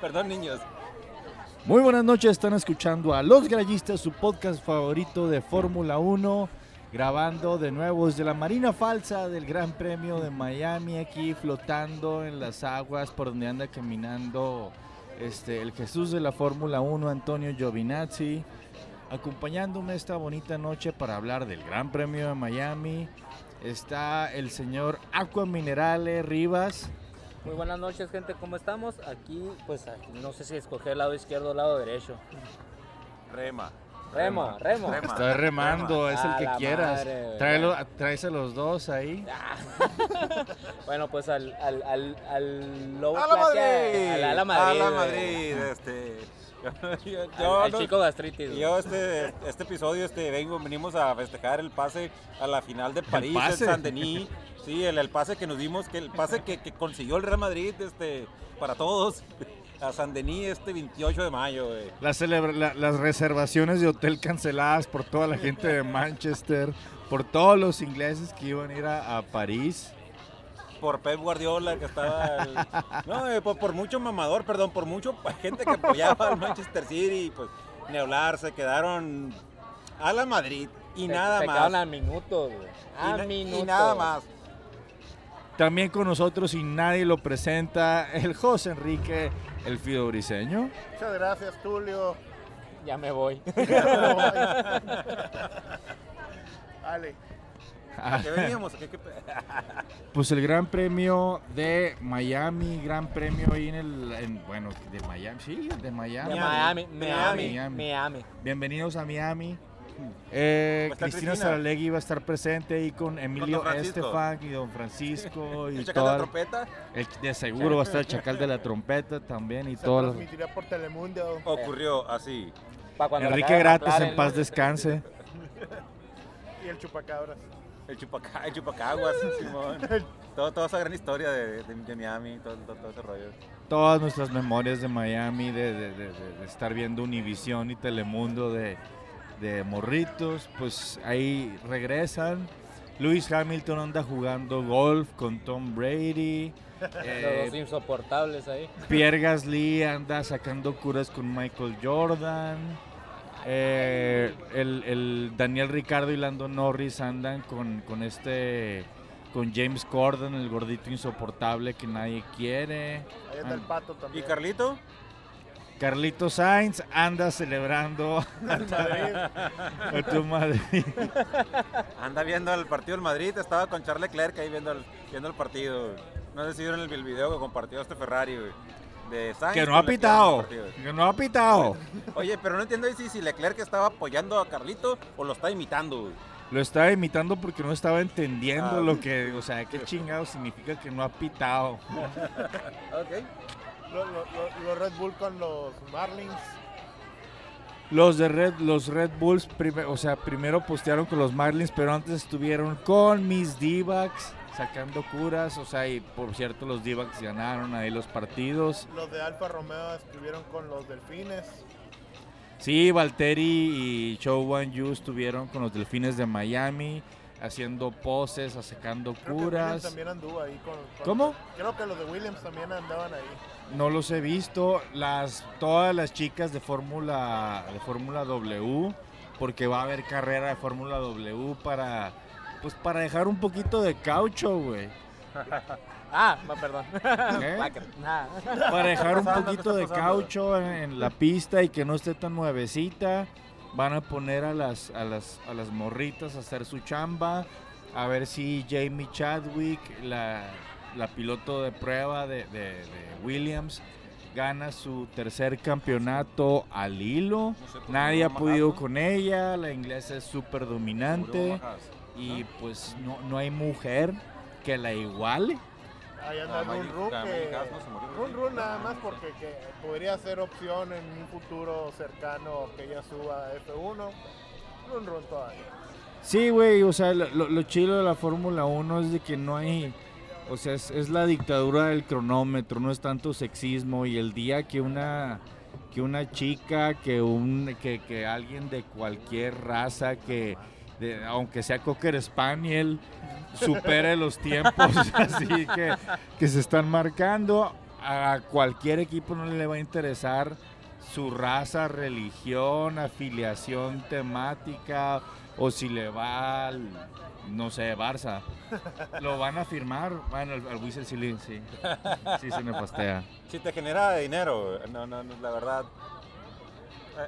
Perdón, niños. Muy buenas noches, están escuchando a Los Gallistas, su podcast favorito de Fórmula 1, grabando de nuevo desde la Marina Falsa del Gran Premio de Miami, aquí flotando en las aguas por donde anda caminando este, el Jesús de la Fórmula 1, Antonio Giovinazzi, acompañándome esta bonita noche para hablar del Gran Premio de Miami. Está el señor Aqua Minerale Rivas. Muy buenas noches, gente, ¿cómo estamos? Aquí, pues, aquí, no sé si escoger el lado izquierdo o el lado derecho. Rema. Remo, remo. Rema. Estoy remando, es el A que quieras. madre. Tráelo, tráese los dos ahí. Bueno, pues al, al, al, al lobo ¡A la Madrid! Al, a la Madrid. A la güey. Madrid, este. Yo, Al, yo al no- chico gastritis. yo este, este episodio este, vengo, venimos a festejar el pase a la final de París, en. San Denis. Sí, el, el pase que nos dimos, que el pase que, que consiguió el Real Madrid este, para todos a San Denis este 28 de mayo. güey. Las, celebra- la- las reservaciones de hotel canceladas por toda la gente de Manchester, por todos los ingleses que iban a ir a, a París. Por Pep Guardiola, que estaba. el- no, eh, por, por mucho mamador, perdón, por mucho gente que apoyaba al Manchester City. y, Pues ni hablar, se quedaron a la Madrid y Se- nada se más. quedaron a minutos, güey. Y A na- minutos. y nada más. También con nosotros y nadie lo presenta, el José Enrique, el Fido Briseño. Muchas gracias, Tulio. Ya me voy. Dale. ¿A qué veníamos? ¿Qué- qué- Pues el Gran Premio de Miami, Gran Premio ahí en el, en- bueno, de Miami, sí, de Miami. De Miami, Miami. Miami, Miami. Bienvenidos a Miami. Eh, a estar Cristina. Saralegui va a estar presente ahí con Emilio. Estefan y Don Francisco y ¿El chacal de la todo. trompeta? El- de seguro va a estar el chacal de la trompeta también y Se todo. transmitirá por Telemundo. Ocurrió así. Enrique Gratis en paz descanse. Y el chupacabras. El, chupaca, el chupacaguas, Simón. Todo, toda esa gran historia de, de- de Miami, todo, todo- todo ese rollo. Todas nuestras memorias de Miami, de, de- de- de- de estar viendo Univisión y Telemundo de, de morritos, pues ahí regresan. Lewis Hamilton anda jugando golf con Tom Brady. Eh, Los insoportables ahí. Pierre Gasly anda sacando curas con Michael Jordan. Eh, el, el Daniel Ricardo y Lando Norris andan con, con este con James Corden, el gordito insoportable que nadie quiere. Ahí está el pato ¿Y también. Carlito? Carlito Sainz anda celebrando Madrid. a tu Madrid. Anda viendo el partido del Madrid, estaba con Charles Leclerc ahí viendo el, viendo el partido. No sé si vieron el, el video que compartió este Ferrari, güey, de Sainz. Que no ha pitado. Que no ha pitado. Oye, pero no entiendo si, si Leclerc estaba apoyando a Carlito o lo está imitando, güey. Lo estaba imitando porque no estaba entendiendo Ah. lo que, o sea, qué chingado significa que no ha pitado. Ok. Lo- lo- lo- Los Red Bull con los Marlins. Los de Red, los Red Bulls, prime- o sea, primero postearon con los Marlins, pero antes estuvieron con mis D-backs sacando curas, o sea, y por cierto los D-backs ganaron ahí los partidos. Los de Alfa Romeo estuvieron con los Delfines. Sí, Valtteri y Show Wan Yu estuvieron con los Delfines de Miami haciendo poses, sacando Creo que Williams curas. también anduvo ahí con, con- ¿Cómo? Creo que los de Williams también andaban ahí. No los he visto. Las todas las chicas de Fórmula de Fórmula W, porque va a haber carrera de Fórmula W para pues para dejar un poquito de caucho, güey. Ah, perdón. Para dejar un poquito de caucho en, en la pista y que no esté tan nuevecita. Van a poner a las a las a las morritas a hacer su chamba, a ver si Jamie Chadwick, la, la piloto de prueba de, de- de Williams, gana su tercer campeonato al hilo. No sé Nadie ha podido con ella, la inglesa es súper Seguro dominante bajas. Y pues no, no hay mujer que la iguale. Ahí anda Ah, Run Run ah, que... No Run ¿sí? Run nada más porque que podría ser opción en un futuro cercano que ella suba a F1. Run Run todavía. Sí, güey, o sea, lo, lo- lo chido de la Fórmula 1 es de que no hay, o sea, es, es la dictadura del cronómetro, no es tanto sexismo y el día que una que una chica, que un que, que alguien de cualquier raza que de- aunque sea Cocker Spaniel supere los tiempos así que, que se están marcando, a cualquier equipo no le va a interesar su raza, religión, afiliación temática o si le va al, no sé, Barça. Lo van a firmar. Bueno, al, Whistle sí, sí. Sí se me postea. Si te genera dinero, no, no, no, la verdad.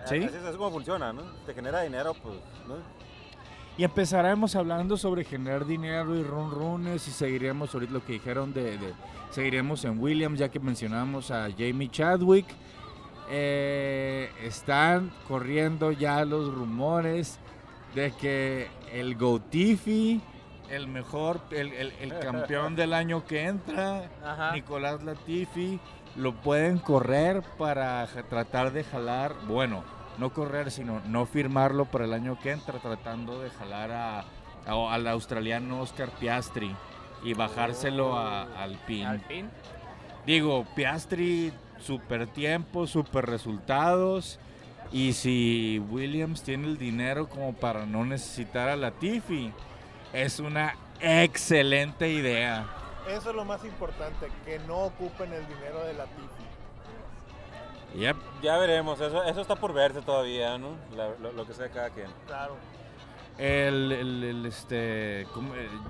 ¿Sí? Así es, así es como funciona, ¿no? Te genera dinero, pues, ¿no? Y empezaremos hablando sobre generar dinero y run runes y seguiremos ahorita lo que dijeron de, de- seguiremos en Williams ya que mencionamos a Jamie Chadwick. Eh, están corriendo ya los rumores de que el Gotifi, el mejor, el, el- el campeón del año que entra, Ajá. Nicolás Latifi, lo pueden correr para tratar de jalar, bueno, no correr, sino no firmarlo para el año que entra, tratando de jalar a, a- al australiano Oscar Piastri y bajárselo a, al PIN. Al fin. Digo, Piastri, super tiempo, super resultados. Y si Williams tiene el dinero como para no necesitar a Latifi, es una excelente idea. Eso es lo más importante, que no ocupen el dinero de la Tifi. Yep. Ya veremos, eso, eso está por verse todavía, ¿no? La- lo, lo que sea cada quien. Claro. El, el- el, este. El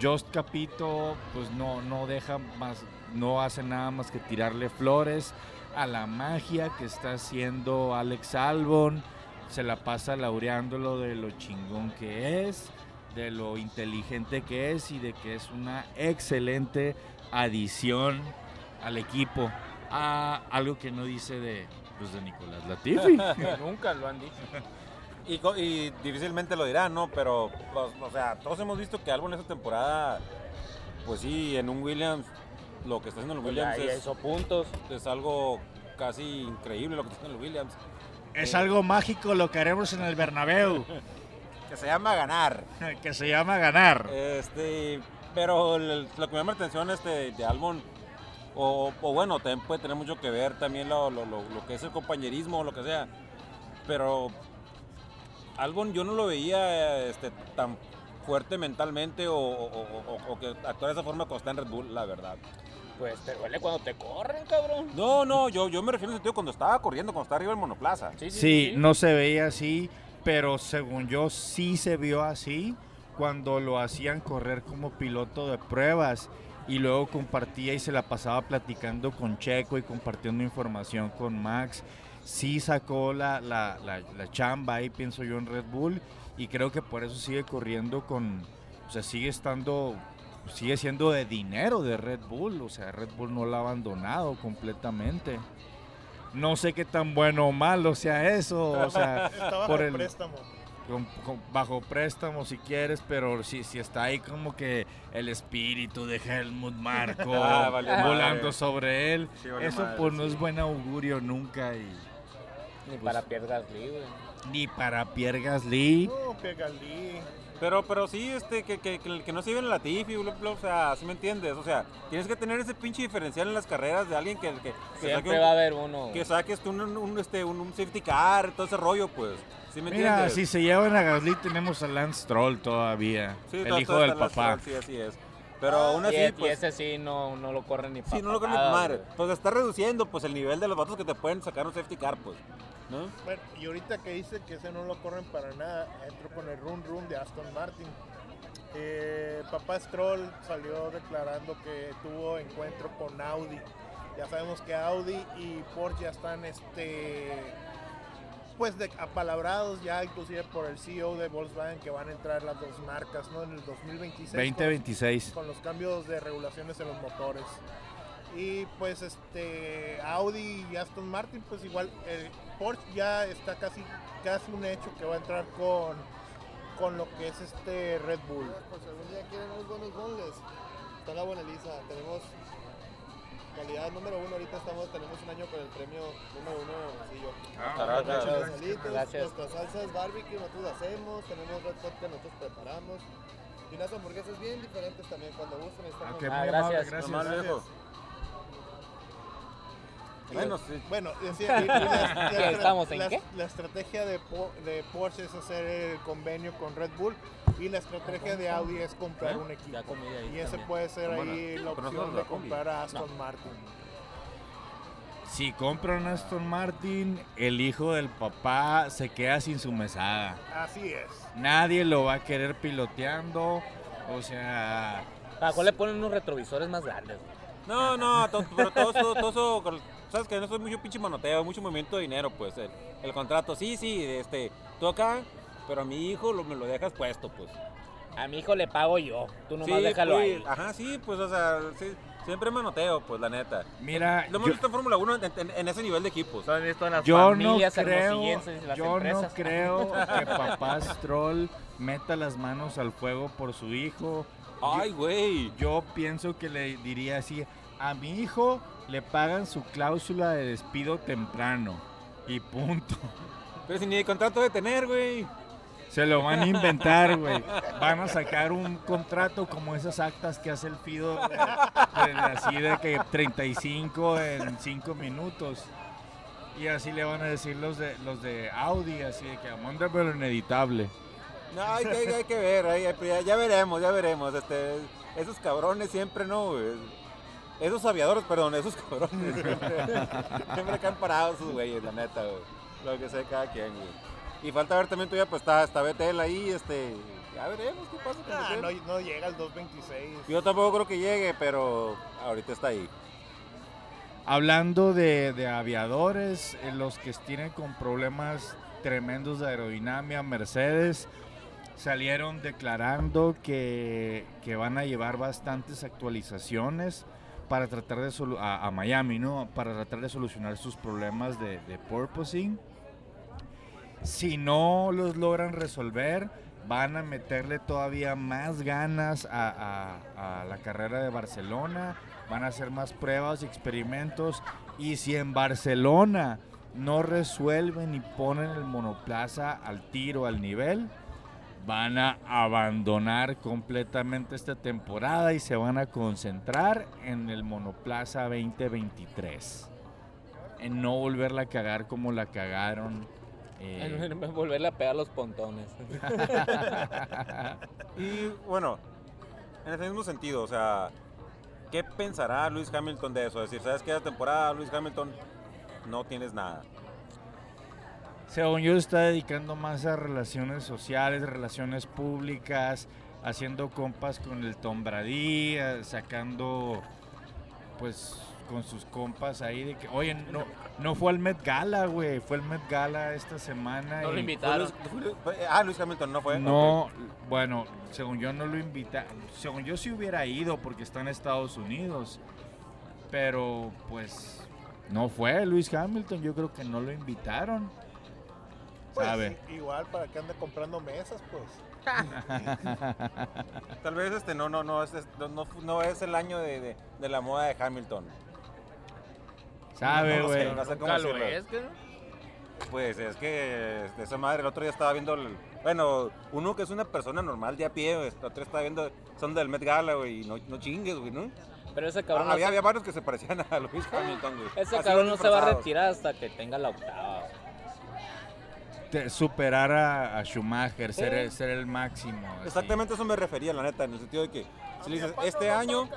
Just Capito, pues no, no deja más, no hace nada más que tirarle flores a la magia que está haciendo Alex Albon. Se la pasa laureándolo de lo chingón que es, de lo inteligente que es y de que es una excelente adición al equipo. Ah, algo que no dice de, pues, de Nicolás Latifi. Nunca lo han dicho. Y, difícilmente lo dirán, ¿no? Pero, pues, o sea, todos hemos visto que Albon esta temporada, pues sí, en un Williams, lo que está haciendo el Williams Ya, ya es, hizo puntos. es algo casi increíble lo que está haciendo el Williams. es algo mágico lo que haremos en el Bernabéu. Que se llama ganar. que se llama ganar. Este, pero el- lo que me llama la atención este, de Albon, o, o bueno, también puede tener mucho que ver también lo, lo- lo- lo que es el compañerismo o lo que sea. Pero Albon yo no lo veía este, tan fuerte mentalmente o, o- o- o- que actuara de esa forma cuando está en Red Bull, la verdad. Pues te duele cuando te corren, cabrón. No, no, yo, yo me refiero en el sentido cuando estaba corriendo, cuando estaba arriba del monoplaza. Sí, sí, Sí, no se veía así, pero según yo sí se vio así cuando lo hacían correr como piloto de pruebas y luego compartía y se la pasaba platicando con Checo y compartiendo información con Max. Sí sacó la, la, la, la chamba ahí, pienso yo, en Red Bull y creo que por eso sigue corriendo con, o sea, sigue estando, sigue siendo de dinero de Red Bull, o sea, Red Bull no lo ha abandonado completamente. No sé qué tan bueno o malo sea eso, o sea, Estaba por por el- préstamo. Con- con- bajo préstamo si quieres, pero si, si está ahí como que el espíritu de Helmut Marco Ah, volando madre. sobre él, Sí, eso madre, pues no es buen augurio nunca y Ni Pues- para Pierre Gasly, güey. ni para Pierre Gasly. No, Pegalí. Pero, pero sí, este, que, que, que, que no se lleven la Latifi, bla, bla, o sea, ¿sí me entiendes? O sea, tienes que tener ese pinche diferencial en las carreras de alguien que, que, que Siempre saque va a un, haber uno. que saques tú un, un, este, un, un safety car, todo ese rollo, pues. ¿Sí me Mira, entiendes? si se llevan a Gasly tenemos a Lance Stroll todavía, Sí, el hijo del papá. Sí, así es. Pero aún y, así, e- y pues... ese sí no, no lo corren ni para Sí, no lo creo ni madre. Pues está reduciendo pues el nivel de los vatos que te pueden sacar un safety car, pues. ¿No? Bueno, y ahorita que dice que ese no lo corren para nada, entro con el run run de Aston Martin. Eh, papá Stroll salió declarando que tuvo encuentro con Audi. Ya sabemos que Audi y Porsche ya están este pues de apalabrados ya inclusive por el CEO de Volkswagen que van a entrar las dos marcas ¿no? en el 2026 con- 2026. con los cambios de regulaciones en los motores. Y pues este Audi y Aston Martin, pues igual eh, Porsche ya está casi casi un hecho que va a entrar con con lo que es este Red Bull. Por si algún día quieren unos buenos bonles, está la buena Elisa. Tenemos calidad número uno. Ahorita estamos, tenemos un año con el premio número uno. Sí, yo. Caracas. Nuestras salitas, Gracias. Nuestras salsas barbecue nosotros hacemos. Tenemos red hot que nosotros preparamos. Y unas hamburguesas bien diferentes también. Cuando gusten, estamos. Ok, Ah, muy gracias. Bueno, sí. Bueno, decía, y- y la- la- ¿Qué, estamos en la- qué? La estrategia de, Po- de Porsche es hacer el convenio con Red Bull y la estrategia de Audi es comprar ¿Eh? un equipo. Ya comí ahí Y ese también. puede ser ahí la opción de comprar a Aston Martin. Si compra un Aston Martin, el hijo del papá se queda sin su mesada. Así es. Nadie lo va a querer piloteando. O sea, ¿Para cuál le ponen unos retrovisores más grandes? No, no, to- pero todo eso, todo eso, sabes que no soy mucho pinche manoteo, mucho movimiento de dinero, pues, el, el contrato, sí, sí, este, tú acá, pero a mi hijo lo- me lo dejas puesto, pues. A mi hijo le pago yo. Tú nomás Sí, déjalo pues, ahí. Ajá, sí, pues, o sea, sí, siempre manoteo, pues, la neta. mira, Lo hemos yo, visto en Fórmula 1 en, en- en ese nivel de equipos. Lo han visto en las yo no familias creo, hermosillenses y las yo no empresas. creo que papá Stroll meta las manos al fuego por su hijo. Ay, güey. Yo pienso que le diría así, a mi hijo le pagan su cláusula de despido temprano y punto. Pero si ni contrato de tener, güey. Se lo van a inventar, güey. Van a sacar un contrato como esas actas que hace el Fido, así de que 35 en 5 minutos. Y así le van a decir los de los de Audi, así de que mándamelo en editable. No, hay que, hay que ver, ya, veremos, ya veremos. Este, esos cabrones siempre, ¿no? Esos aviadores, perdón, esos cabrones siempre, siempre caen parados esos güeyes, la neta, güey. Lo que sé cada quien, güey. Y falta ver también todavía, pues está, está Betel ahí, este. Ya veremos qué pasa con Ah, no, no llega al 226. Yo tampoco creo que llegue, pero ahorita está ahí. Hablando de, de aviadores, eh, los que tienen con problemas tremendos de aerodinámica, Mercedes, salieron declarando que, que van a llevar bastantes actualizaciones para tratar de solu- a, a Miami, ¿no? Para tratar de solucionar sus problemas de, de porpoising. Si no los logran resolver, van a meterle todavía más ganas a, la carrera de Barcelona, van a hacer más pruebas y experimentos. Y si en Barcelona no resuelven y ponen el monoplaza al tiro, al nivel, van a abandonar completamente esta temporada y se van a concentrar en el monoplaza 2023. En no volverla a cagar como la cagaron. Eh, volverle a pegar los pontones. Y bueno, en ese mismo sentido, o sea, ¿qué pensará Luis Hamilton de eso? Es decir, ¿sabes qué? Esta temporada, Luis Hamilton, no tienes nada. Según yo, está dedicando más a relaciones sociales, relaciones públicas, haciendo compas con el Tom Brady, eh, sacando, pues, con sus compas ahí de que, oye, no, no fue al Met Gala, güey, fue el Met Gala esta semana. No lo y- ¿Fue invitaron. Luis- fue Luis- fue- ah, Luis Hamilton no fue. No, bueno, según yo no lo invita, según yo sí hubiera ido porque está en Estados Unidos, pero pues no fue Luis Hamilton, yo creo que no lo invitaron. Pues, ¿Sabe? igual para que ande comprando mesas, pues. Tal vez este no, no, no, es, es- no, no, no es el año de, de- de la moda de Hamilton. Sabe, No güey. no sé cómo Nunca lo decirlo. es, ¿qué? Pues es que esa madre, el otro día estaba viendo, el- bueno, uno que es una persona normal de a pie, güey, el otro estaba viendo, son del Met Gala, güey, y no, no chingues, güey, ¿no? Pero ese cabrón, Ah, había, no, había varios que se parecían a Luis Hamilton, güey. se, ese Así cabrón no se va a retirar hasta que tenga la octava. Te- superar a, a Schumacher, ser, el- ser el máximo. así. Exactamente eso me refería, la neta, en el sentido de que si le dices, este año,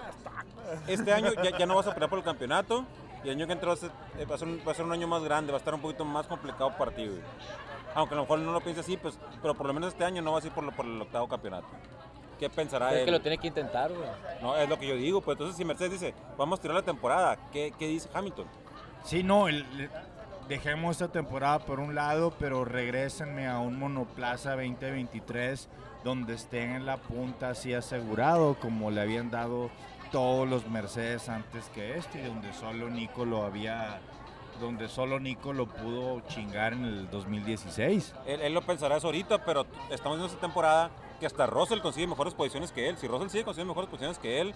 este año ya, ya no vas a pelear por el campeonato, y el año que entra va a ser, eh, va a ser un, va a ser un año más grande, va a estar un poquito más complicado para ti, güey. Aunque a lo mejor no lo piense así, pues, pero por lo menos este año no vas a ir por, lo- por el octavo campeonato. ¿Qué pensará Es él? que lo tiene que intentar, güey. No, es lo que yo digo, pues entonces si Mercedes dice, vamos a tirar la temporada, ¿qué, qué dice Hamilton? Sí, no, el- el- dejemos esta temporada por un lado, pero regrésenme a un monoplaza 2023 donde estén en la punta así asegurado, como le habían dado todos los Mercedes antes que este, donde solo Nico lo había, donde solo Nico lo pudo chingar en el 2016. Él, él lo pensará eso ahorita, pero estamos en esta temporada que hasta Russell consigue mejores posiciones que él. Si Russell sigue consiguiendo mejores posiciones que él,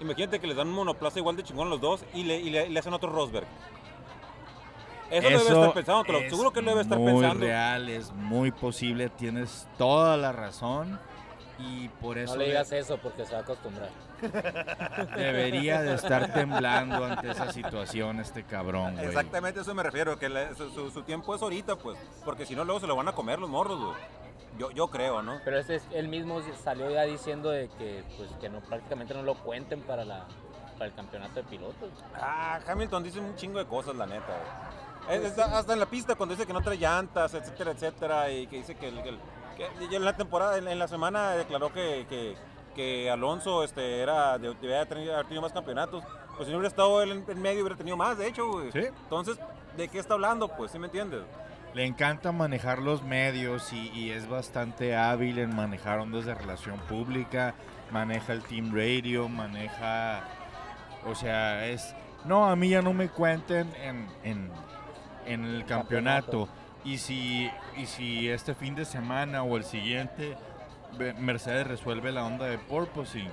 imagínate que les dan un monoplaza igual de chingón los dos y le, y le- y le hacen otro Rosberg. Eso, lo debe estar pensando, te lo, es seguro que lo debe estar muy pensando. real, es muy posible, tienes toda la razón. Y por eso No le de- digas eso porque se va a acostumbrar. debería de estar temblando ante esa situación este cabrón, güey. Exactamente a eso me refiero, que su, su- su tiempo es ahorita, pues, porque si no luego se lo van a comer los morros, güey. Yo, yo creo, ¿no? Pero ese es, él mismo salió ya diciendo de que, pues, que no, prácticamente no lo cuenten para la, para el campeonato de pilotos. Ah, Hamilton dice un chingo de cosas, la neta. güey. Es- está- hasta en la pista cuando dice que no trae llantas, etcétera, etcétera, y que dice que, el- que el- en la temporada, en, en la semana declaró que, que, que Alonso este, era, de- debía haber tenido, más campeonatos. Pues si no hubiera estado él en, en medio, hubiera tenido más, de hecho, güey. Sí. Entonces, ¿de qué está hablando? Pues, ¿sí me entiendes? Le encanta manejar los medios y, y es bastante hábil en manejar ondas de relación pública, maneja el team radio, maneja, o sea, es, no, a mí ya no me cuenten en, en, en el campeonato. Y si, y si este fin de semana o el siguiente Mercedes resuelve la onda de porpoising,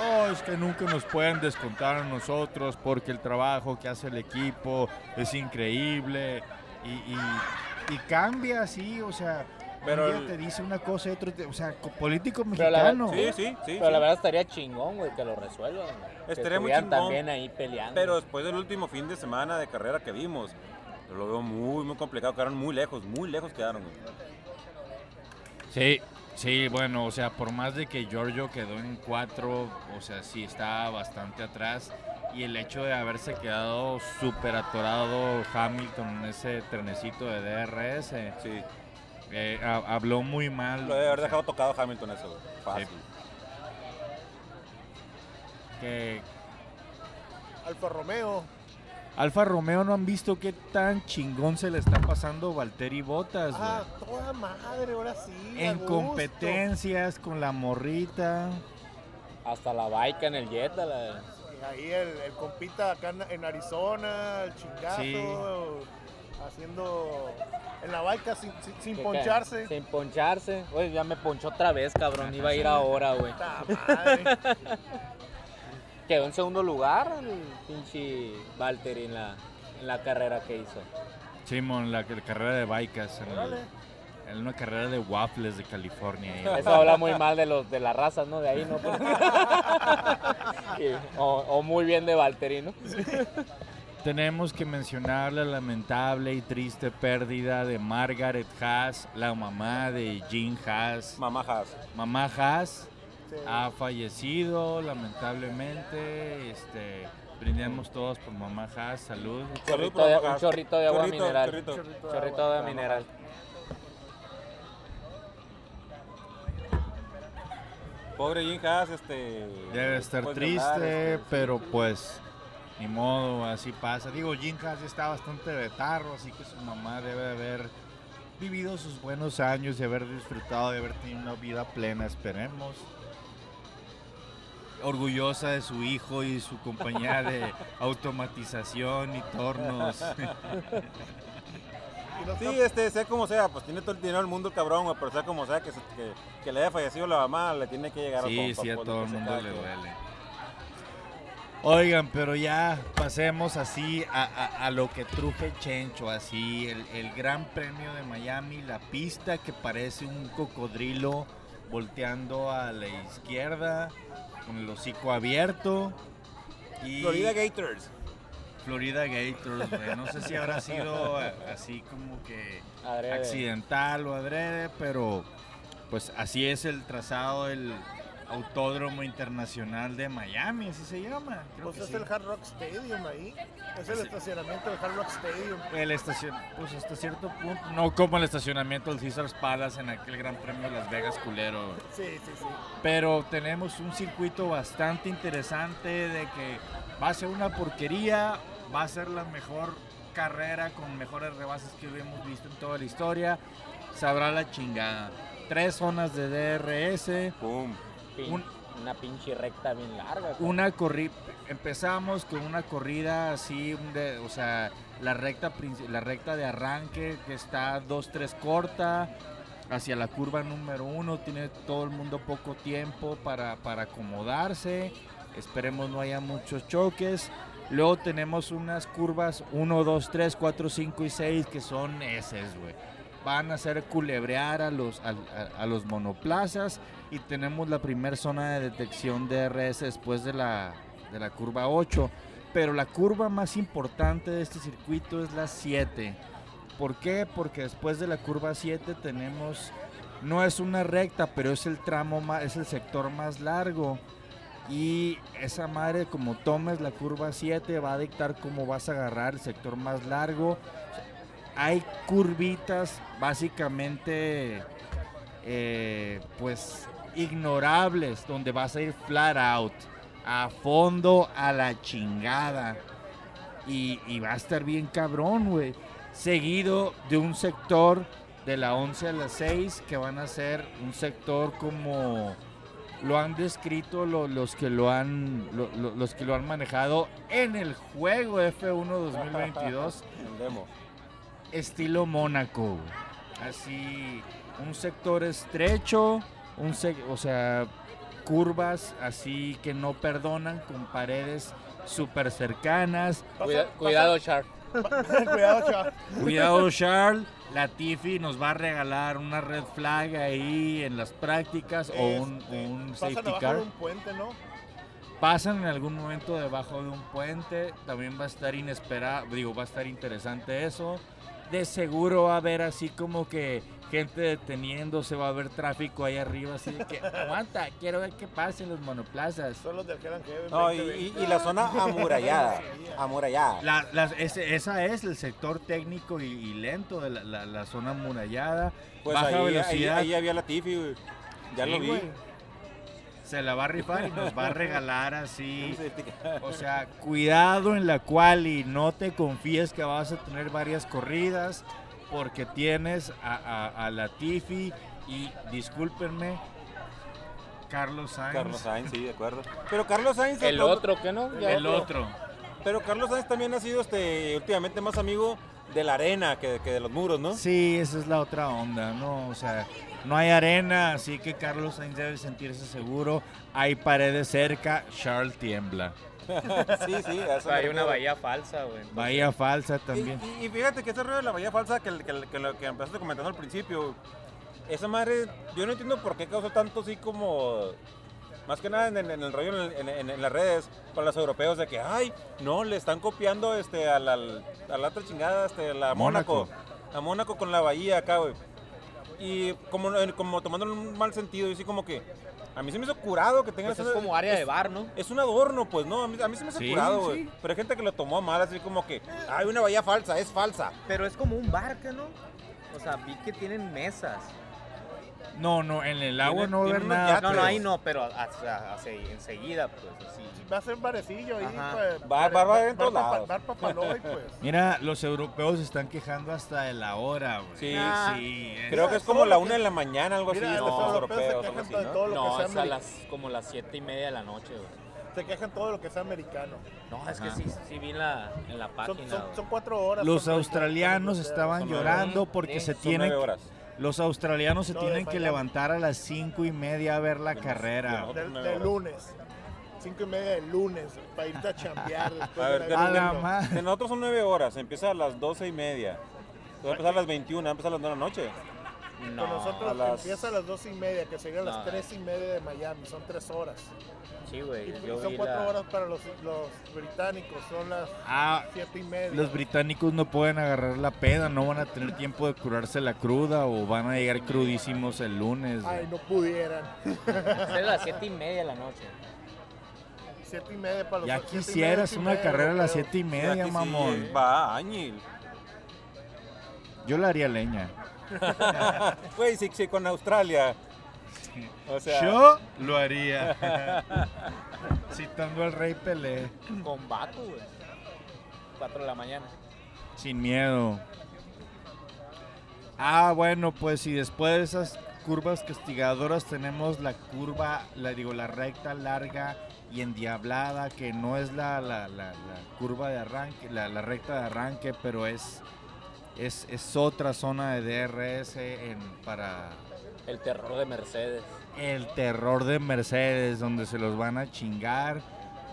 oh, es que nunca nos pueden descontar a nosotros porque el trabajo que hace el equipo es increíble y, y- y cambia así, o sea, Pero un día el- te dice una cosa y otro, te- o sea, co- político Pero la mexicano. Sí, sí, sí. Pero sí. la verdad estaría chingón, güey, que lo resuelvan. güey. Que Estaría muy chingón. también ahí peleando. Pero después del último fin de semana de carrera que vimos, yo lo veo muy, muy complicado. Quedaron muy lejos, muy lejos quedaron. güey. Sí, sí, bueno, o sea, por más de que Giorgio quedó en cuatro, o sea, sí está bastante atrás. Y el hecho de haberse quedado súper atorado Hamilton en ese trenecito de DRS, Sí, eh, ha- habló muy mal. lo debe haber sea, dejado tocado Hamilton eso, güey. Fácil. que Alfa Romeo. Alfa Romeo no han visto qué tan chingón se le está pasando Valtteri Bottas, güey. Ah, toda madre, ahora sí. En gusto. competencias con la morrita. Hasta la baica en el Jetta. La... Y ahí el, el compita acá en, Arizona, el chingazo, Sí. haciendo en la baica sin, sin, sin que poncharse. Sin poncharse. Güey, ya me ponchó otra vez, cabrón. Iba a ir ahora, güey. Quedó en segundo lugar el pinche Valtteri en la, en la carrera que hizo. Simón, la, la carrera de bikes. En, el- en una carrera de waffles de California. ahí. Eso habla muy mal de los de la raza, ¿no? De ahí, ¿no? Y- o, o muy bien de Valtteri, ¿no? Tenemos que mencionar la lamentable y triste pérdida de Margaret Haas, la mamá de Jean Haas. Mamá Haas. Mamá Haas Sí. ha fallecido, lamentablemente. Este, brindemos todos por mamá Haas, salud. Un chorrito, de, un chorrito de agua Chorrito, mineral. chorrito. Chorrito de Chorrito agua. de mineral. Pobre Jim Haas, este. Debe estar de triste, hablar, este, sí. pero pues ni modo, así pasa. Digo, Jim Haas ya está bastante betarro, así que su mamá debe haber vivido sus buenos años, de haber disfrutado, de haber tenido una vida plena, esperemos. Orgullosa de su hijo y su compañía de automatización y tornos. Sí, este, sea como sea, pues tiene todo el dinero del mundo el cabrón, pero sea como sea que, se- que, que le haya fallecido la mamá, le tiene que llegar Sí, a sí, a pues, todo el mundo le duele. Oigan, pero ya pasemos así a, a- a lo que truje Chencho, así el, el Gran Premio de Miami, la pista que parece un cocodrilo volteando a la izquierda, con el hocico abierto. Y Florida Gators. Florida Gators, güey. No sé si habrá sido eh, así como que Adrede. accidental o adrede, pero pues así es el trazado del Autódromo Internacional de Miami, así se llama. Creo Pues que es sí. el Hard Rock Stadium ahí. Es el Sí. estacionamiento del Hard Rock Stadium. El estacion... pues hasta cierto punto, no como el estacionamiento del Caesars Palace en aquel Gran Premio de Las Vegas culero. Sí, sí, sí. Pero tenemos un circuito bastante interesante de que va a ser una porquería, va a ser la mejor carrera con mejores rebases que hemos visto en toda la historia. Sabrá la chingada. Tres zonas de DRS, Pum. Pin- un- Una pinche recta bien larga. cabrón. una corrida. Empezamos con una corrida así, de- o sea, la recta, la recta de arranque que está 2-3 corta. Hacia la curva número uno, tiene todo el mundo poco tiempo para, para acomodarse. Esperemos no haya muchos choques. Luego tenemos unas curvas 1, 2, 3, 4, 5 y 6 que son esas, güey. Van a hacer culebrear a los, a, los monoplazas y tenemos la primera zona de detección de RS después de la, de la curva 8. Pero la curva más importante de este circuito es la 7. ¿Por qué? Porque después de la curva 7 tenemos, no es una recta, pero es el tramo más, es el sector más largo. Y esa madre, como tomes la curva 7, va a dictar cómo vas a agarrar el sector más largo. Hay curvitas básicamente, eh, pues, ignorables, donde vas a ir flat out, a fondo, a la chingada. Y, va a estar bien cabrón, güey. Seguido de un sector de la 11 a la 6, que van a ser un sector como lo han descrito lo- los que lo han lo- lo- los que lo han manejado en el juego F1 2022 El demo. Estilo Mónaco así un sector estrecho un sec- o sea curvas así que no perdonan con paredes súper cercanas Cuida- cuidado, Shark. Cuidado, chaval. Cuidado, Charles. La Tiffy nos va a regalar una red flag ahí en las prácticas o un, Este, un pasan safety abajo car. de un puente, ¿no? Pasan en algún momento debajo de un puente. También va a estar inesperado, digo, va a estar interesante eso. De seguro va a haber así como que gente deteniéndose, va a haber tráfico ahí arriba, así de que aguanta, quiero ver qué pasa en los monoplazas. Son los del Hell and Heaven No, y, 2020. y- y la zona amurallada. Amurallada. La- las- ese- esa es el sector técnico y, y lento de la, la- la zona amurallada. Pues baja ahí, ahí, velocidad. ahí había la güey. Ya Sí, lo vi. güey. Se la va a rifar y nos va a regalar así. O sea, cuidado en la cual y no te confíes que vas a tener varias corridas porque tienes a, a, a Latifi y discúlpenme, Carlos Sainz. Carlos Sainz, sí, de acuerdo. Pero Carlos Sainz. El otro, ¿qué no? Ya El otro. Pero Carlos Sainz también ha sido este, últimamente más amigo de la arena que, que de los muros, ¿no? Sí, esa es la otra onda, ¿no? O sea, no hay arena, así que Carlos Sainz debe sentirse seguro. Hay paredes cerca, Charles tiembla. sí, sí. eso Hay una bahía falsa, güey. Bahía falsa Y, también. y- y fíjate que ese rollo de la bahía falsa que, que, que lo que empezaste comentando al principio, esa madre, yo no entiendo por qué causó tanto así como, más que nada en, en- en el rollo en, en- en las redes, para los europeos, de que, ay, no, le están copiando este, a, la, a la otra chingada, este, a la Mónaco. Mónaco. A Mónaco con la bahía acá, güey. Y como, como tomando un mal sentido, yo así como que, a mí se me hizo curado que tengan Pues es como área es- de bar, ¿no? es un adorno, pues, ¿no? A mí, a mí se me hace Sí, curado, güey. sí. Pero hay gente que lo tomó mal, así como que, hay una bahía falsa, es falsa. Pero es como un bar, ¿qué no? O sea, vi que tienen mesas. No, no, en el agua Tiene- no va a tiene haber nada. yates. No, no, ahí no, pero hacia, hacia- enseguida, pues, así. Va a ser barecillo ahí, Ajá. pues. Va- va a haber en todos lados. Pues. Mira, los europeos se están quejando hasta de la hora, güey. Sí. sí. es- Creo que es como la que- una de la mañana, algo Mira, así, los estos europeos se europeos, algo quejan así, de ¿no? todo lo No, que sea es a americano. las, como las siete y media de la noche, güey. Se quejan todo lo que sea americano. No, es que sí, sí vi en la, en la Son, página. son, cuatro horas. Los australianos estaban llorando porque Sí, se Son tienen horas. Los australianos se No, de tienen que levantar a las cinco y media a ver la carrera. Del, lunes. Cinco y media del lunes. Para irte a chambear después A de ver, la A la De nosotros son nueve horas, empieza a las doce y media. Va a empezar a las 21, va a empezar a las nueve de la noche. No, Con nosotros a las- empieza a las dos y media, que serían No. las tres y media de Miami. Son tres horas. sí, güey. y Yo son vi cuatro la... horas para los, los británicos. Son las Ah, siete y media. los británicos no pueden agarrar la peda, no van a tener tiempo de curarse la cruda o van a llegar crudísimos el lunes. güey. Ay, no pudieran. Es las siete y media de la noche. Siete y media para los Ya siete y media, quisieras una media, carrera a las siete y Ya media, sí, mamón. Va, Áñil. Yo la haría leña. Güey, sí, con Australia. O sea, Yo lo haría. Citando al rey Pelé. Con Baku, güey. Cuatro de la mañana. Sin miedo. Ah, bueno, pues y después de esas curvas castigadoras tenemos la curva, la digo, la recta larga y endiablada, que no es la, la, la- la curva de arranque, la, la recta de arranque, pero es, es, es otra zona de DRS en, para El terror de Mercedes. el terror de Mercedes, donde se los van a chingar,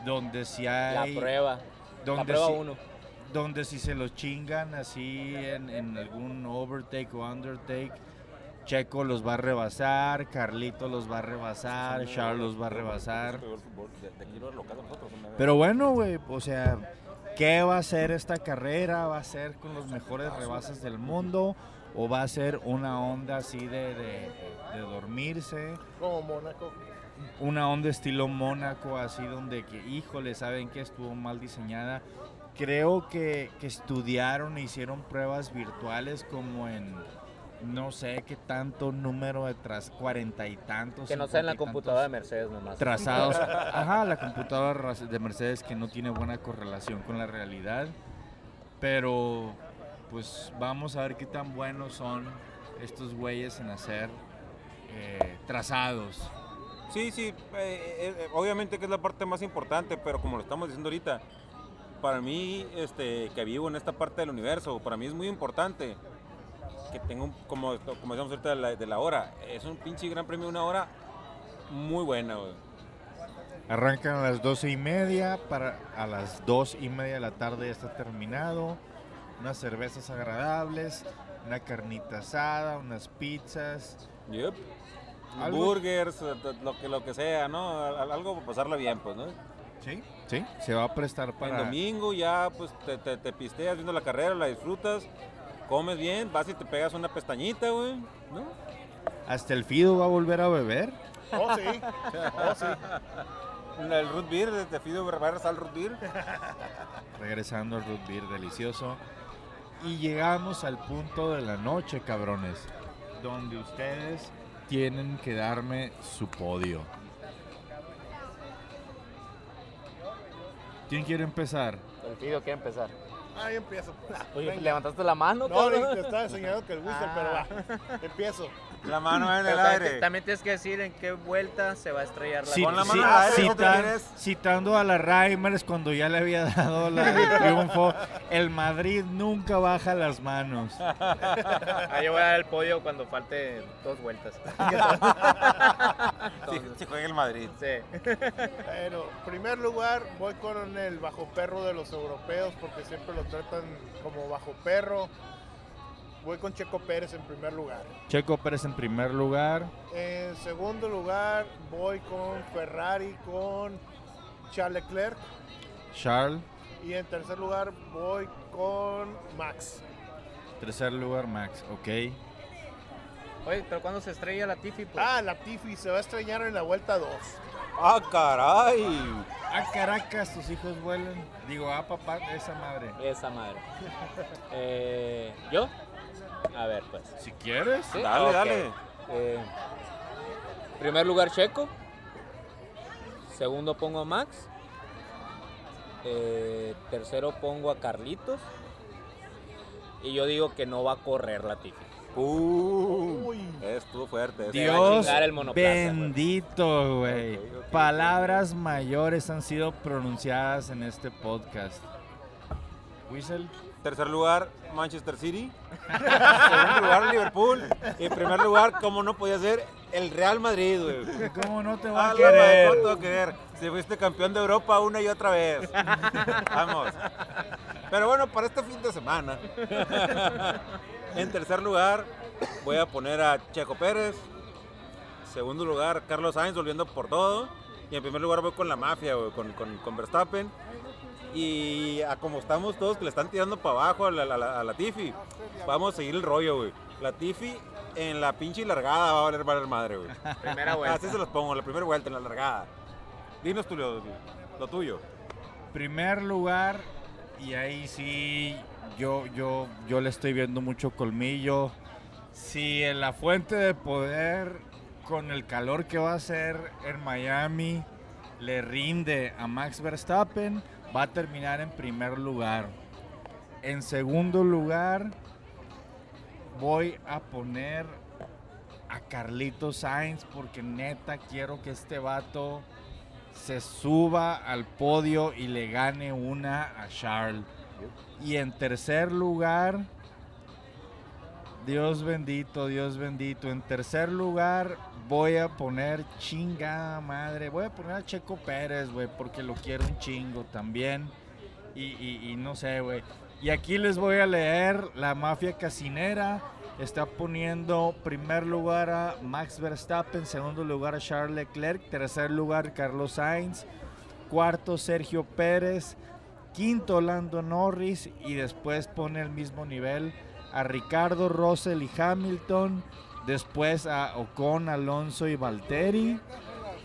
donde si La hay... prueba. La donde prueba si- 1. donde si se los chingan así en, en algún overtake o undertake, Checo los va a rebasar, Carlito los va a rebasar, Charles los va a rebasar. Pero bueno, güey, o sea, ¿qué va a ser esta carrera? ¿Va a ser con los mejores rebases del mundo? ¿O va a ser una onda así de, de- de dormirse? Como Mónaco. una onda estilo Mónaco, así donde que, híjole, saben que estuvo mal diseñada. Creo que, que estudiaron e hicieron pruebas virtuales como en no sé qué tanto número de tras cuarenta y tantos. Que no sea en la 50 y tantos computadora de Mercedes nomás. trazados. Ajá, la computadora de Mercedes que no tiene buena correlación con la realidad. Pero pues vamos a ver qué tan buenos son estos güeyes en hacer eh, trazados. Sí, sí, eh, eh, obviamente que es la parte más importante, pero como lo estamos diciendo ahorita, para mí, este, que vivo en esta parte del universo, para mí es muy importante que tenga un, como, como decíamos ahorita de la, de la hora, es un pinche gran premio, una hora muy buena, güey. Arrancan a las doce y media, para a las dos y media de la tarde ya está terminado. Unas cervezas agradables, una carnita asada, unas pizzas. Yep. Algo- Burgers, eh, lo que, lo que sea, ¿no? Al- Algo para pasarla bien, pues, ¿no? Sí, sí, se va a prestar El para... domingo ya, pues, te, te, te pisteas viendo la carrera, la disfrutas, comes bien, vas y te pegas una pestañita, güey, ¿no? Hasta el Fido va a volver a beber. Oh, sí. Oh, sí. El root beer, de Fido Barbaras al root beer. regresando al root beer delicioso. Y llegamos al punto de la noche, cabrones, donde ustedes tienen que darme su podio. ¿Quién quiere empezar? El Fido quiere empezar. Ah, yo empiezo. Oye, Venga. ¿levantaste la mano, No, cabrón? te estaba enseñando que el gusto, Ah. pero va. Empiezo. La mano en el también, aire. también tienes que decir en qué vuelta se va a estrellar la Pon la mano al aire, ¿cómo citan- quieres? citando a la Reimers cuando ya le había dado la el triunfo, el Madrid nunca baja las manos. Ah, yo voy a dar el podio cuando falte dos vueltas. Sí, sí juega el Madrid. Sí. Bueno, primer lugar, voy con el bajo perro de los europeos porque siempre lo tratan como bajo perro. Voy con Checo Pérez en primer lugar. Checo Pérez en primer lugar. En segundo lugar, voy con Ferrari con Charles Leclerc. Charles. Y en tercer lugar, voy con Max. Tercer lugar, Max. Ok. Oye, pero cuando se estrella la Tiffy, pues. Ah, la Tiffy se va a estrellar en la vuelta 2. ¡Ah, caray! A Caracas tus hijos vuelan. Digo, a papá, esa madre. Esa madre. Eh, ¿Yo? A ver, pues. Si quieres. ¿Sí? Dale, dale. Eh, primer lugar Checo. Segundo pongo a Max. Eh, tercero pongo a Carlitos. Y yo digo que no va a correr la Tiffy. Uh, estuvo fuerte. Dios el bendito, güey. Palabras mayores han sido pronunciadas en este podcast. Whistle. Tercer lugar, Manchester City. Segundo lugar, Liverpool. Y en primer lugar, como no podía ser, el Real Madrid, güey. ¿Cómo no te va Ah, a madre, querer? ¿cómo te va a querer? Si fuiste campeón de Europa una y otra vez. Vamos. Pero bueno, para este fin de semana. En tercer lugar, voy a poner a Checo Pérez. Segundo lugar, Carlos Sainz volviendo por todo. Y en primer lugar voy con la mafia, güey, con, con, con Verstappen. Y a como estamos todos que le están tirando para abajo a la, a la- a la Tiffy, vamos a seguir el rollo, güey. La Tiffy en la pinche largada va a valer, valer madre, güey. Primera vuelta. Así se los pongo, la primera vuelta en la largada. Dinos tú lo, lo tuyo. Primer lugar, y ahí sí, yo, yo, yo le estoy viendo mucho colmillo. Si en la fuente de poder, con el calor que va a hacer en Miami, le rinde a Max Verstappen, va a terminar en primer lugar. En segundo lugar, voy a poner a Carlitos Sainz porque neta quiero que este vato se suba al podio y le gane una a Charles. Y en tercer lugar, Dios bendito, Dios bendito. En tercer lugar voy a poner chingada madre. Voy a poner a Checo Pérez, güey, porque lo quiero un chingo también. Y no sé, güey. Y aquí les voy a leer la mafia casinera. Está poniendo primer lugar a Max Verstappen, segundo lugar a Charles Leclerc, tercer lugar Carlos Sainz, cuarto Sergio Pérez, quinto Lando Norris y después pone el mismo nivel a Ricardo, Russell y Hamilton, después a Ocon, Alonso y Valtteri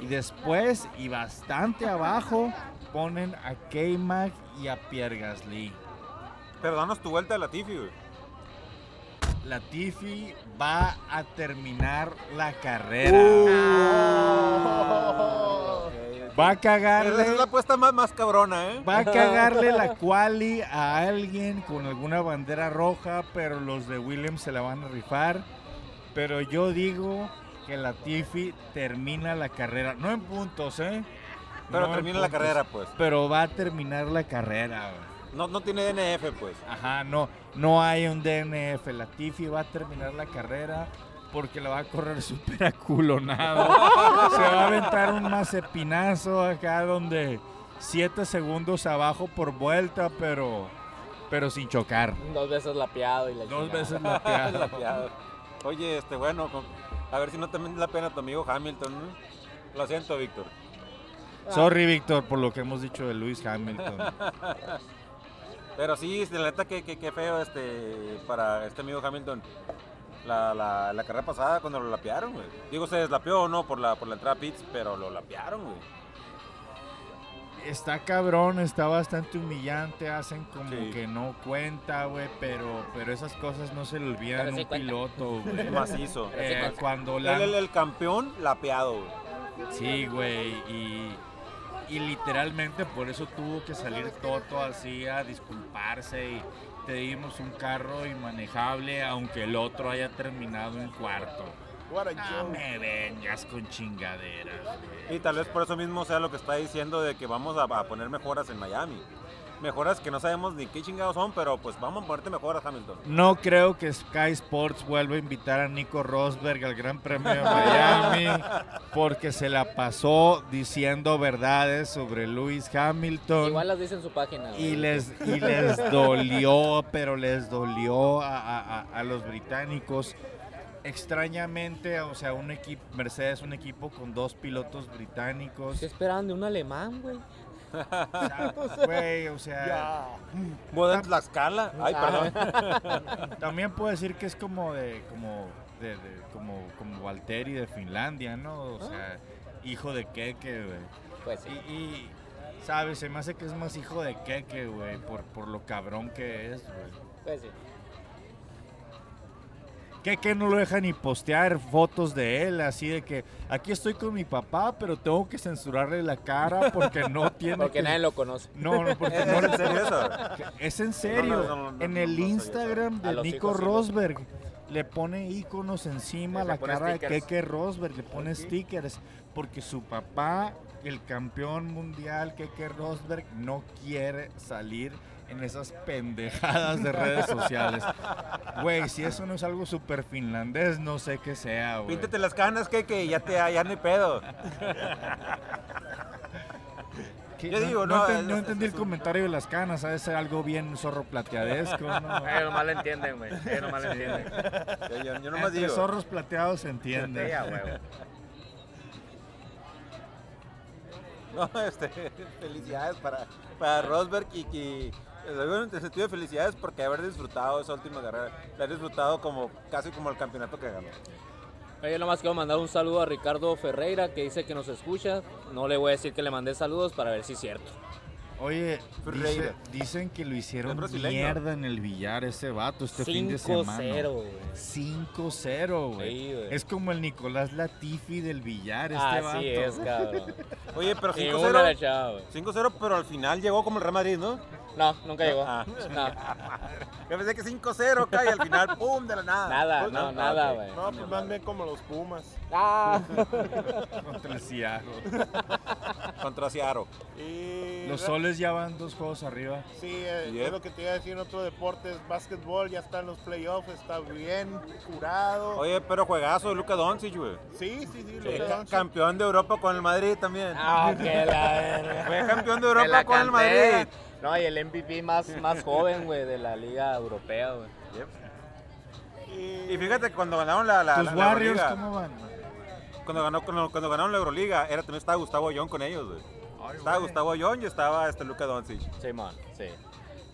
Y después, y bastante abajo, ponen a K-Mag y a Pierre Gasly. Pero danos tu vuelta a la Tifi, güey. Latifi va a terminar la carrera. Va a Esa es cagarle, la apuesta más, más cabrona, ¿eh? va a cagarle la quali a alguien con alguna bandera roja, pero los de Williams se la van a rifar. Pero yo digo que Latifi termina la carrera, no en puntos, ¿eh? Pero No termina la carrera, pues. Pero va a terminar la carrera, güey. No, no tiene DNF, pues. Ajá, no, no hay un DNF. Latifi va a terminar la carrera porque la va a correr súper aculonado. Se va a aventar un mazepinazo acá donde 7 segundos abajo por vuelta, pero, pero sin chocar. Dos veces lapeado y la Dos chingada. veces la peada. Lapeado. Oye, este, bueno, con- a ver si no también la pena tu amigo Hamilton, ¿no? Lo siento, Víctor. Sorry, Víctor, por lo que hemos dicho de Lewis Hamilton. Pero sí, este, la neta, que, que, que feo este, para este amigo Hamilton. La, la, la carrera pasada cuando lo lapearon, güey. Digo, se deslapeó o no por la, por la entrada a pits, pero lo lapearon, güey. Está cabrón, está bastante humillante, hacen como Sí. que no cuenta, güey, pero, pero esas cosas no se le olvidan Pero a un cuenta. piloto, güey. Macizo. Eh, cuando Él la... el, el campeón lapeado, güey. Sí, güey, y, y literalmente por eso tuvo que salir Toto así a disculparse y te dimos un carro inmanejable aunque el otro haya terminado en cuarto. What a No joke. me vengas con chingaderas, güey. Y tal vez por eso mismo sea lo que está diciendo de que vamos a, a poner mejoras en Miami. Mejoras que no sabemos ni qué chingados son, pero pues vamos a ponerte mejoras, Hamilton. No creo que Sky Sports vuelva a invitar a Nico Rosberg al Gran Premio de Miami porque se la pasó diciendo verdades sobre Lewis Hamilton. Igual las dice en su página. Y les, y les dolió, pero les dolió a- a- a los británicos. Extrañamente, o sea, un equipo, Mercedes, un equipo con dos pilotos británicos. ¿Qué esperaban de un alemán, güey? O sea, Güey, o sea. Boda en Tlaxcala. Ay, Ah, perdón. también puedo decir que es como de, como, de, de- como, como Valtteri de Finlandia, ¿no? O sea, hijo de Keke, güey. Pues Y, sí. y, ¿sabes? Se me hace que es más hijo de Keke, güey, por, por lo cabrón que es, güey. Pues sí. ¿Qué, que no lo deja ni postear fotos de él? Así de que aquí estoy con mi papá, pero tengo que censurarle la cara porque no tiene. Porque que- nadie lo conoce. No, no, porque ¿Es no en serio eso? Es en serio. no, no, no, en no, el Instagram de Nico hijos Rosberg le pone iconos encima a Le la cara de stickers. Keke Rosberg, le pone stickers porque su papá, el campeón mundial Keke Rosberg, no quiere salir en esas pendejadas de redes sociales. Güey, si eso no es algo súper finlandés, no sé qué sea, güey. Píntate las canas, que, que ya te ya no hay pedo. ¿Qué? Yo no, digo, no no, enten- es- no es- entendí es el comentario de las canas, ha de ser algo bien zorro plateadesco, ¿no? Ellos nomás lo entienden, güey. Ellos nomás lo entienden. Yo, yo- yo nomás Entre digo. zorros plateados se entiende. No, este, felicidades para, para Rosberg y que les doy un sentido de felicidades porque haber disfrutado esa última carrera, la he disfrutado como casi como el campeonato que ganó. Oye, nomás quiero mandar un saludo a Ricardo Ferreira que dice que nos escucha. No le voy a decir que le mandé saludos para ver si es cierto. Oye, dice- dicen que lo hicieron mierda en el billar ese vato este fin de semana. 5-0, güey. 5-0, güey. Sí, güey. es como el Nicolás Latifi del billar este vato. Así es, cabrón. Oye, pero Y una le 5-0, echaba, güey. 5-0, pero al final llegó como el Real Madrid, ¿no? No, nunca llegó. Ah. No, Yo pensé que 5-0 cae y al final, ¡pum! de la nada. nada, Pues, no, nada, güey. No, pues más bien como los Pumas. Ah, Contra el Seattle. Contra Seattle. Y Los soles ya van dos juegos arriba. Sí, eh, Yep. es lo que te iba a decir en otro deporte, es básquetbol, ya están los playoffs, está bien curado. Oye, pero juegazo de Luka Doncic, güey. Sí, sí, sí, Sí, Luka. Campeón de Europa con el Madrid también. ah, que la verga. Fue campeón de Europa con el. Madrid. No, y el MVP más, más joven, güey, de la Liga Europea, güey. Y, Y fíjate que cuando ganaron la, la, ¿Tus la- la Warriors Euroliga, cómo van? cuando, ganó, cuando, cuando ganaron la Euroliga, era, también estaba Gustavo Ayón con ellos, güey. Estaba Gustavo Ayón y estaba este Luka Doncic. Sí, man, sí.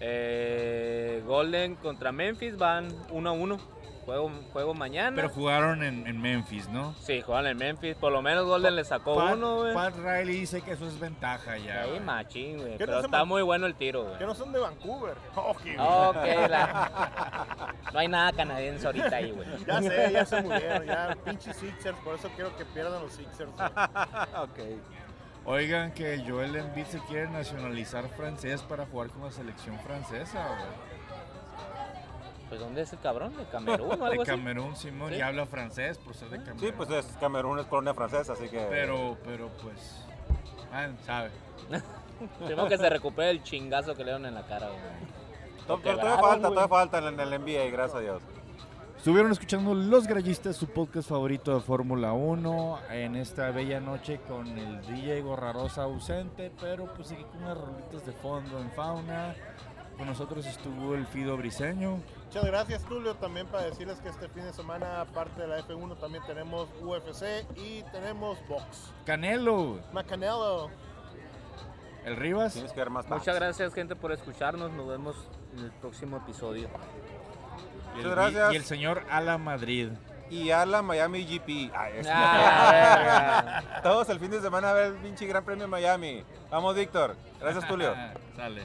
Eh, Golden contra Memphis van 1 a 1. Juego, juego mañana. Pero jugaron en, en Memphis, ¿no? sí, juegan en Memphis. Por lo menos Golden le sacó Pat, uno, güey. Pat Riley dice que eso es ventaja ya. Güey. machín, güey. ¿Qué no Pero está muy bueno el tiro, güey. Que no son de Vancouver. Ok, güey. Ok, la- no hay nada canadiense ahorita ahí, güey. Ya sé, ya se murieron, ya pinches Sixers, por eso quiero que pierdan los Sixers. ok. Oigan que Joel Embiid se quiere nacionalizar francés para jugar con la selección francesa, güey. Pues ¿dónde es el cabrón? ¿De Camerún o algo De así? Camerún, Simón, ¿Sí? y habla francés por ser de Camerún. Sí, pues es Camerún, es colonia francesa, así que. Pero, pero pues, ah, sabe. Primero que se recupere el chingazo que le dieron en la cara, todavía falta, todavía falta en el NBA, gracias a Dios. Estuvieron escuchando Los Grallistas, su podcast favorito de Fórmula 1, en esta bella noche con el DJ Gorrarosa ausente, pero pues aquí con unas rolitas de fondo en fauna. Con nosotros estuvo el Fido Briseño. Muchas gracias, Tulio, también para decirles que este fin de semana, aparte de la F1, también tenemos UFC y tenemos box. Canelo, Macanelo. el Rivas. Tienes que ver más Muchas gracias, gente, por escucharnos. Nos vemos en el próximo episodio. y el, Muchas gracias. y el señor Ala Madrid. Y a la Miami GP. Ay, es- Ah. Todos el fin de semana a ver el pinche Gran Premio de Miami. Vamos, Víctor. Gracias, Tulio. Sale.